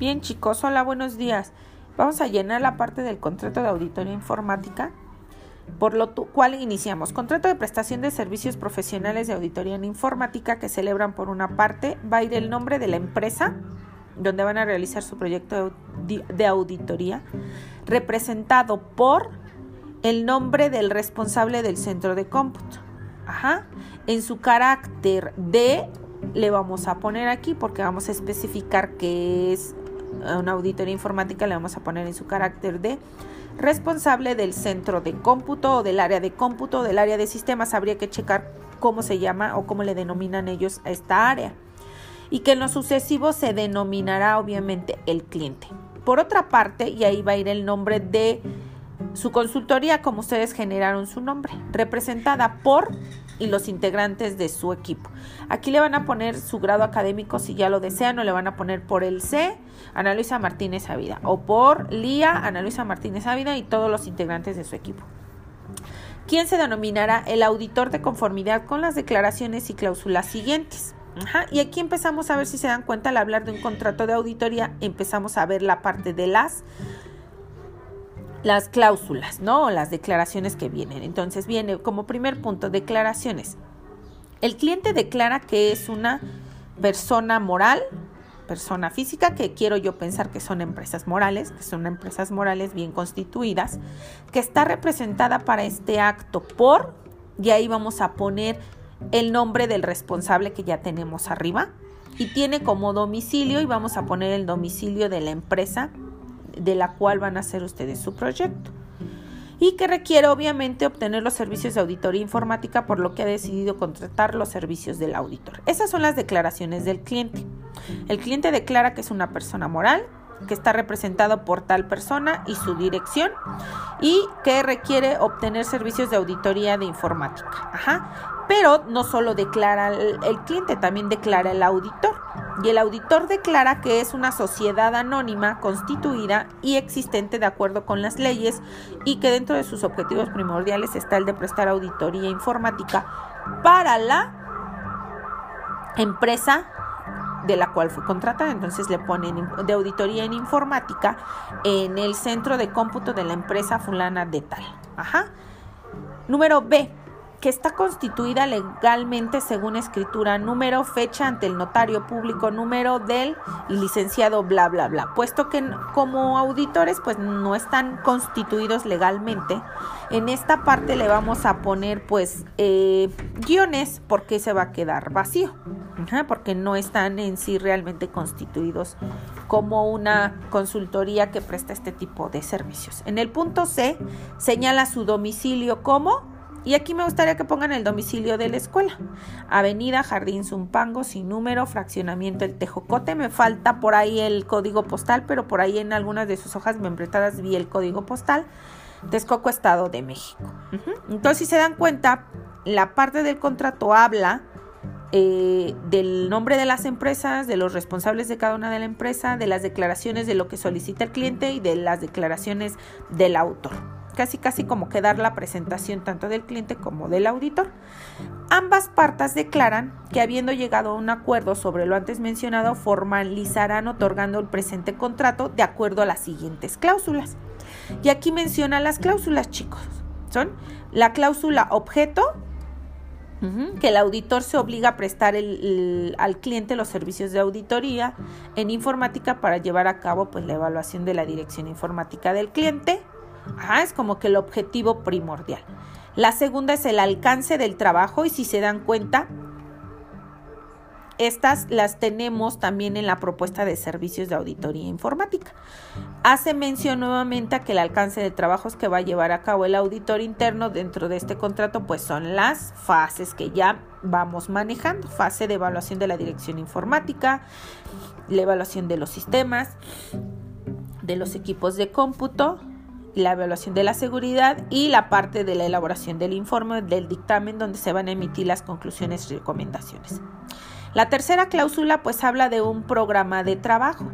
Bien chicos, hola, buenos días. Vamos a llenar la parte del contrato de auditoría informática, por lo cual iniciamos. Contrato de prestación de servicios profesionales de auditoría en informática que celebran por una parte, va a ir el nombre de la empresa donde van a realizar su proyecto de auditoría, representado por el nombre del responsable del centro de cómputo. Ajá. En su carácter de le vamos a poner aquí porque vamos a especificar que es una auditoría informática, le vamos a poner en su carácter de responsable del centro de cómputo o del área de cómputo o del área de sistemas. Habría que checar cómo se llama o cómo le denominan ellos a esta área. Y que en lo sucesivo se denominará obviamente el cliente. Por otra parte, y ahí va a ir el nombre de su consultoría, como ustedes generaron su nombre, representada por y los integrantes de su equipo. Aquí le van a poner su grado académico si ya lo desean o le van a poner por el C, Ana Luisa Martínez Ávida o por LIA, Ana Luisa Martínez Ávida y todos los integrantes de su equipo. ¿Quién se denominará el auditor de conformidad con las declaraciones y cláusulas siguientes? Y aquí empezamos a ver si se dan cuenta al hablar de un contrato de auditoría, empezamos a ver la parte de las las cláusulas, ¿no? Las declaraciones que vienen. Entonces viene como primer punto, declaraciones. El cliente declara que es una persona moral, persona física, que quiero yo pensar que son empresas morales, que son empresas morales bien constituidas, que está representada para este acto por, y ahí vamos a poner el nombre del responsable que ya tenemos arriba, y tiene como domicilio, y vamos a poner el domicilio de la empresa de la cual van a hacer ustedes su proyecto y que requiere obviamente obtener los servicios de auditoría informática por lo que ha decidido contratar los servicios del auditor. Esas son las declaraciones del cliente. El cliente declara que es una persona moral, que está representado por tal persona y su dirección y que requiere obtener servicios de auditoría de informática. Ajá. Pero no solo declara el, el cliente, también declara el auditor y el auditor declara que es una sociedad anónima constituida y existente de acuerdo con las leyes y que dentro de sus objetivos primordiales está el de prestar auditoría informática para la empresa de la cual fue contratada. Entonces le ponen de auditoría en informática en el centro de cómputo de la empresa fulana de tal. Ajá. Número B que está constituida legalmente según escritura, número, fecha ante el notario público, número del licenciado, bla, bla, bla. Puesto que como auditores pues no están constituidos legalmente, en esta parte le vamos a poner pues eh, guiones porque se va a quedar vacío, porque no están en sí realmente constituidos como una consultoría que presta este tipo de servicios. En el punto C señala su domicilio como y aquí me gustaría que pongan el domicilio de la escuela. Avenida Jardín Zumpango, sin número, fraccionamiento El Tejocote. Me falta por ahí el código postal, pero por ahí en algunas de sus hojas membretadas vi el código postal. Texcoco, Estado de México. Entonces, si se dan cuenta, la parte del contrato habla eh, del nombre de las empresas, de los responsables de cada una de la empresa, de las declaraciones de lo que solicita el cliente y de las declaraciones del autor casi casi como que dar la presentación tanto del cliente como del auditor. Ambas partes declaran que habiendo llegado a un acuerdo sobre lo antes mencionado, formalizarán otorgando el presente contrato de acuerdo a las siguientes cláusulas. Y aquí menciona las cláusulas, chicos. Son la cláusula objeto, que el auditor se obliga a prestar al cliente los servicios de auditoría en informática para llevar a cabo pues, la evaluación de la dirección informática del cliente es como que el objetivo primordial. La segunda es el alcance del trabajo y si se dan cuenta, estas las tenemos también en la propuesta de servicios de auditoría informática. Hace mención nuevamente a que el alcance de trabajos que va a llevar a cabo el auditor interno dentro de este contrato, pues son las fases que ya vamos manejando. Fase de evaluación de la dirección informática, la evaluación de los sistemas, de los equipos de cómputo, la evaluación de la seguridad y la parte de la elaboración del informe del dictamen donde se van a emitir las conclusiones y recomendaciones. La tercera cláusula pues habla de un programa de trabajo.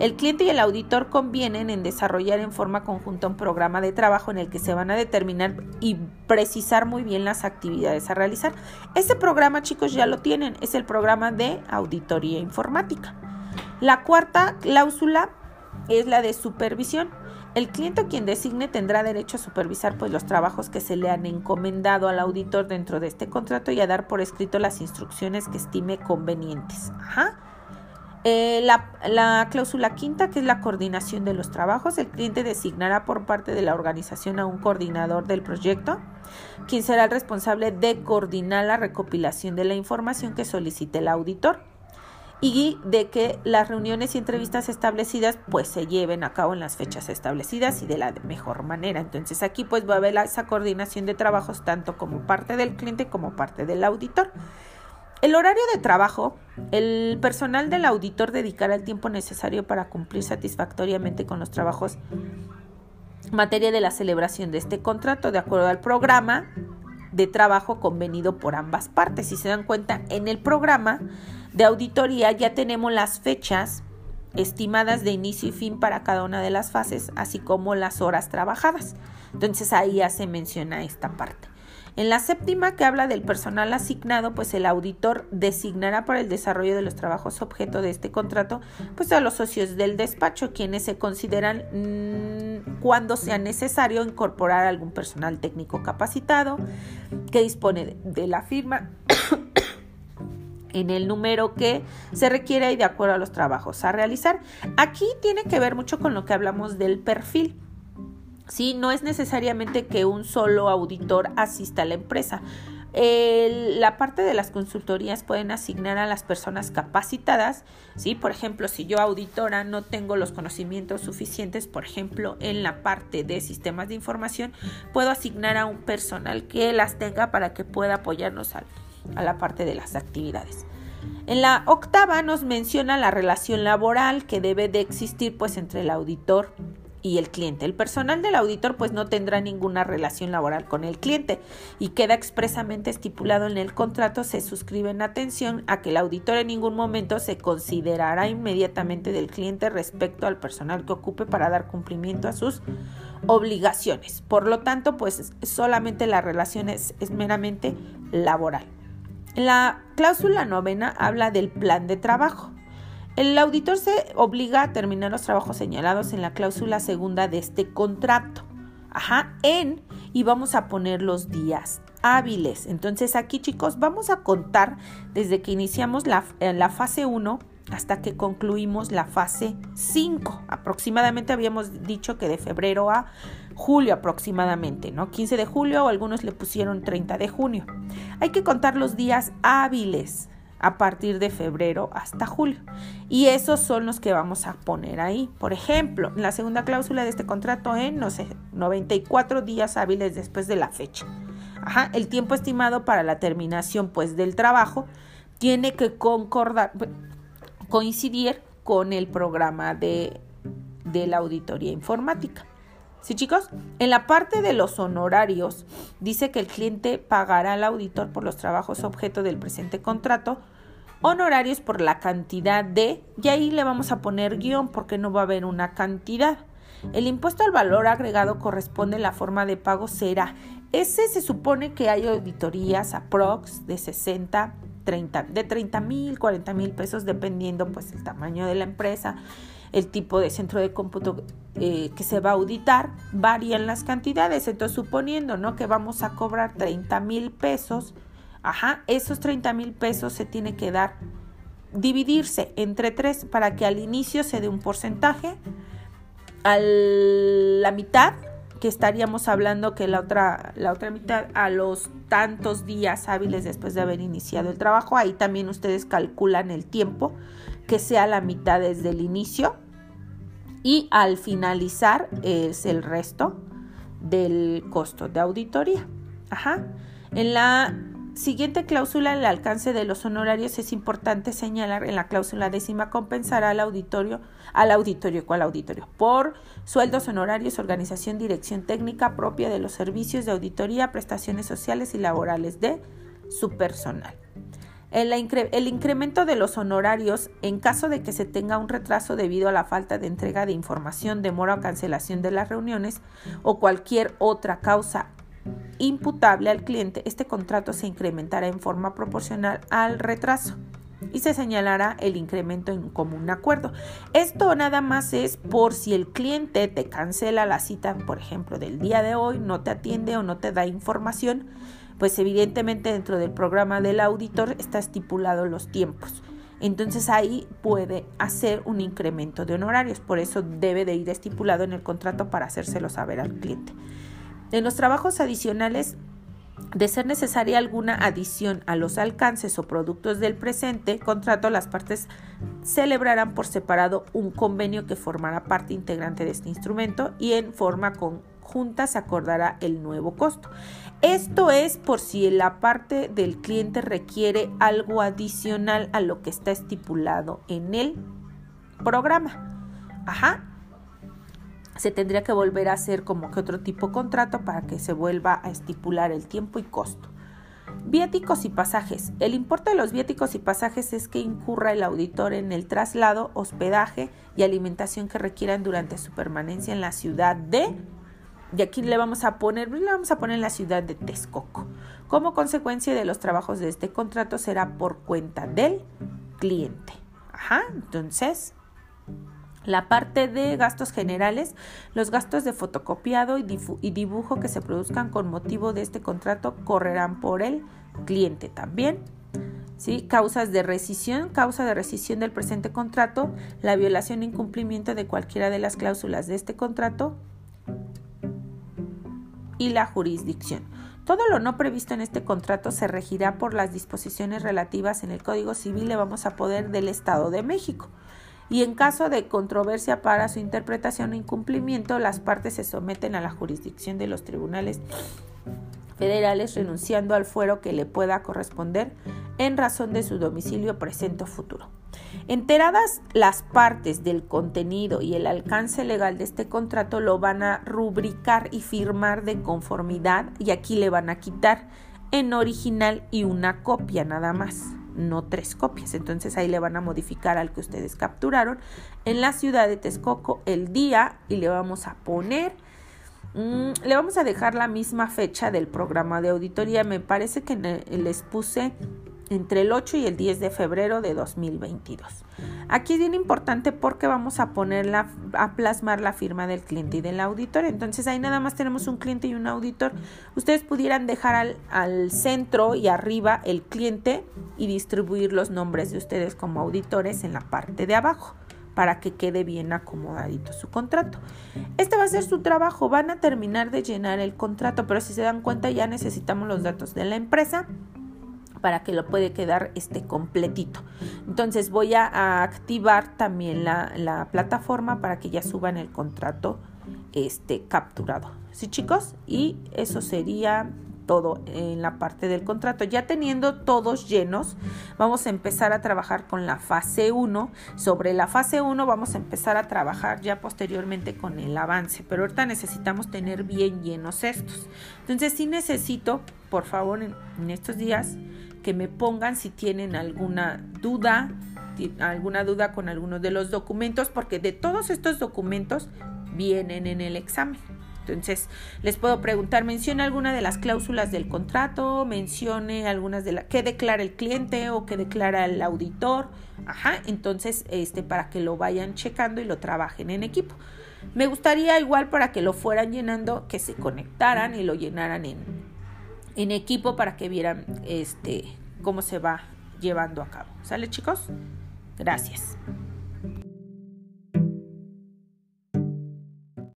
El cliente y el auditor convienen en desarrollar en forma conjunta un programa de trabajo en el que se van a determinar y precisar muy bien las actividades a realizar. Ese programa, chicos, ya lo tienen, es el programa de auditoría informática. La cuarta cláusula es la de supervisión. El cliente quien designe tendrá derecho a supervisar pues, los trabajos que se le han encomendado al auditor dentro de este contrato y a dar por escrito las instrucciones que estime convenientes. Eh, la, la, cláusula quinta, que es la coordinación de los trabajos, el cliente designará por parte de la organización a un coordinador del proyecto, quien será el responsable de coordinar la recopilación de la información que solicite el auditor y de que las reuniones y entrevistas establecidas pues se lleven a cabo en las fechas establecidas y de la mejor manera. Entonces aquí pues va a haber esa coordinación de trabajos tanto como parte del cliente como parte del auditor. El horario de trabajo, el personal del auditor dedicará el tiempo necesario para cumplir satisfactoriamente con los trabajos materia de la celebración de este contrato de acuerdo al programa de trabajo convenido por ambas partes. Si se dan cuenta, en el programa de auditoría ya tenemos las fechas estimadas de inicio y fin para cada una de las fases, así como las horas trabajadas. Entonces ahí ya se menciona esta parte. En la séptima que habla del personal asignado, pues el auditor designará para el desarrollo de los trabajos objeto de este contrato, pues a los socios del despacho, quienes se consideran mm, cuando sea necesario incorporar algún personal técnico capacitado que dispone de la firma en el número que se requiere y de acuerdo a los trabajos a realizar. Aquí tiene que ver mucho con lo que hablamos del perfil. ¿sí? No es necesariamente que un solo auditor asista a la empresa. la parte de las consultorías pueden asignar a las personas capacitadas, ¿sí? Por ejemplo, si yo auditora no tengo los conocimientos suficientes, por ejemplo, en la parte de sistemas de información, puedo asignar a un personal que las tenga para que pueda apoyarnos a, a la parte de las actividades. En la octava nos menciona la relación laboral que debe de existir pues entre el auditor y el cliente. El personal del auditor pues no tendrá ninguna relación laboral con el cliente y queda expresamente estipulado en el contrato, se suscribe en atención a que el auditor en ningún momento se considerará inmediatamente del cliente respecto al personal que ocupe para dar cumplimiento a sus obligaciones. Por lo tanto, pues solamente la relación es, es meramente laboral. La cláusula novena habla del plan de trabajo. El auditor se obliga a terminar los trabajos señalados en la cláusula segunda de este contrato. Ajá, en y vamos a poner los días hábiles. Entonces aquí chicos vamos a contar desde que iniciamos la, eh, la fase 1 hasta que concluimos la fase 5. Aproximadamente habíamos dicho que de febrero a julio aproximadamente, ¿no? 15 de julio o algunos le pusieron 30 de junio. Hay que contar los días hábiles a partir de febrero hasta julio. Y esos son los que vamos a poner ahí. Por ejemplo, la segunda cláusula de este contrato en, no sé, 94 días hábiles después de la fecha. Ajá, el tiempo estimado para la terminación pues del trabajo tiene que concordar, coincidir con el programa de, de la auditoría informática. ¿Sí, chicos? En la parte de los honorarios, dice que el cliente pagará al auditor por los trabajos objeto del presente contrato, honorarios por la cantidad de, y ahí le vamos a poner guion porque no va a haber una cantidad. El impuesto al valor agregado corresponde la forma de pago será. Ese se supone que hay auditorías aprox de 60, 30, de 30 mil, 40 mil pesos, dependiendo pues el tamaño de la empresa el tipo de centro de cómputo eh, que se va a auditar, varían las cantidades. Entonces, suponiendo ¿no? que vamos a cobrar 30 mil pesos, ajá, esos 30 mil pesos se tiene que dar, dividirse entre tres para que al inicio se dé un porcentaje, a la mitad, que estaríamos hablando que la otra, la otra mitad a los tantos días hábiles después de haber iniciado el trabajo, ahí también ustedes calculan el tiempo que sea la mitad desde el inicio y al finalizar es el resto del costo de auditoría. Ajá. En la siguiente cláusula, el alcance de los honorarios es importante señalar en la cláusula décima compensará al auditorio, al auditorio, ¿cuál auditorio? Por sueldos honorarios, organización, dirección técnica propia de los servicios de auditoría, prestaciones sociales y laborales de su personal. El, incremento de los honorarios en caso de que se tenga un retraso debido a la falta de entrega de información, demora o cancelación de las reuniones o cualquier otra causa imputable al cliente, este contrato se incrementará en forma proporcional al retraso. y se señalará el incremento en común acuerdo. Esto nada más es por si el cliente te cancela la cita, por ejemplo, del día de hoy, no te atiende o no te da información, pues evidentemente dentro del programa del auditor está estipulado los tiempos. Entonces ahí puede hacer un incremento de honorarios, por eso debe de ir estipulado en el contrato para hacérselo saber al cliente. En los trabajos adicionales de ser necesaria alguna adición a los alcances o productos del presente contrato, las partes celebrarán por separado un convenio que formará parte integrante de este instrumento y en forma conjunta se acordará el nuevo costo. Esto es por si la parte del cliente requiere algo adicional a lo que está estipulado en el programa. Ajá, se tendría que volver a hacer como que otro tipo de contrato para que se vuelva a estipular el tiempo y costo. Viáticos y pasajes. El importe de los viáticos y pasajes es que incurra el auditor en el traslado, hospedaje y alimentación que requieran durante su permanencia en la ciudad de y aquí le vamos a poner, le vamos a poner la ciudad de Texcoco. Como consecuencia de los trabajos de este contrato será por cuenta del cliente. Ajá, entonces la parte de gastos generales, los gastos de fotocopiado y, dibujo que se produzcan con motivo de este contrato correrán por el cliente también. ¿Sí? Causas de rescisión, causa de rescisión del presente contrato, la violación e incumplimiento de cualquiera de las cláusulas de este contrato y la jurisdicción. Todo lo no previsto en este contrato se regirá por las disposiciones relativas en el Código Civil le vamos a poder del Estado de México y en caso de controversia para su interpretación o incumplimiento, las partes se someten a la jurisdicción de los tribunales federales renunciando al fuero que le pueda corresponder en razón de su domicilio presente o futuro. Enteradas las partes del contenido y el alcance legal de este contrato lo van a rubricar y firmar de conformidad y aquí le van a quitar en original y una copia nada más no tres copias. Entonces ahí le van a modificar al que ustedes capturaron en la ciudad de Texcoco el día y le vamos a poner, mm, le vamos a dejar la misma fecha del programa de auditoría. Me parece que les puse entre el 8 y el 10 de febrero de 2022. Aquí es bien importante porque vamos a ponerla, a plasmar la firma del cliente y del auditor. Entonces ahí nada más tenemos un cliente y un auditor. Ustedes pudieran dejar al, al centro y arriba el cliente y distribuir los nombres de ustedes como auditores en la parte de abajo para que quede bien acomodadito su contrato. Este va a ser su trabajo, van a terminar de llenar el contrato, pero si se dan cuenta ya necesitamos los datos de la empresa, para que lo puede quedar este completito. Entonces voy a, activar también la, plataforma para que ya suban el contrato este capturado. ¿Sí chicos? Y eso sería todo en la parte del contrato. Ya teniendo todos llenos, vamos a empezar a trabajar con la fase 1. Sobre la fase 1 vamos a empezar a trabajar ya posteriormente con el avance, pero ahorita necesitamos tener bien llenos estos. Entonces sí necesito, por favor, en estos días, que me pongan si tienen alguna duda, alguna duda con algunos de los documentos, porque de todos estos documentos vienen en el examen. Entonces, les puedo preguntar, mencione alguna de las cláusulas del contrato, mencione algunas de las que declara el cliente o que declara el auditor. Ajá, entonces, este, para que lo vayan checando y lo trabajen en equipo. Me gustaría igual para que lo fueran llenando, que se conectaran y lo llenaran en, en equipo para que vieran este cómo se va llevando a cabo. ¿Sale chicos? Gracias.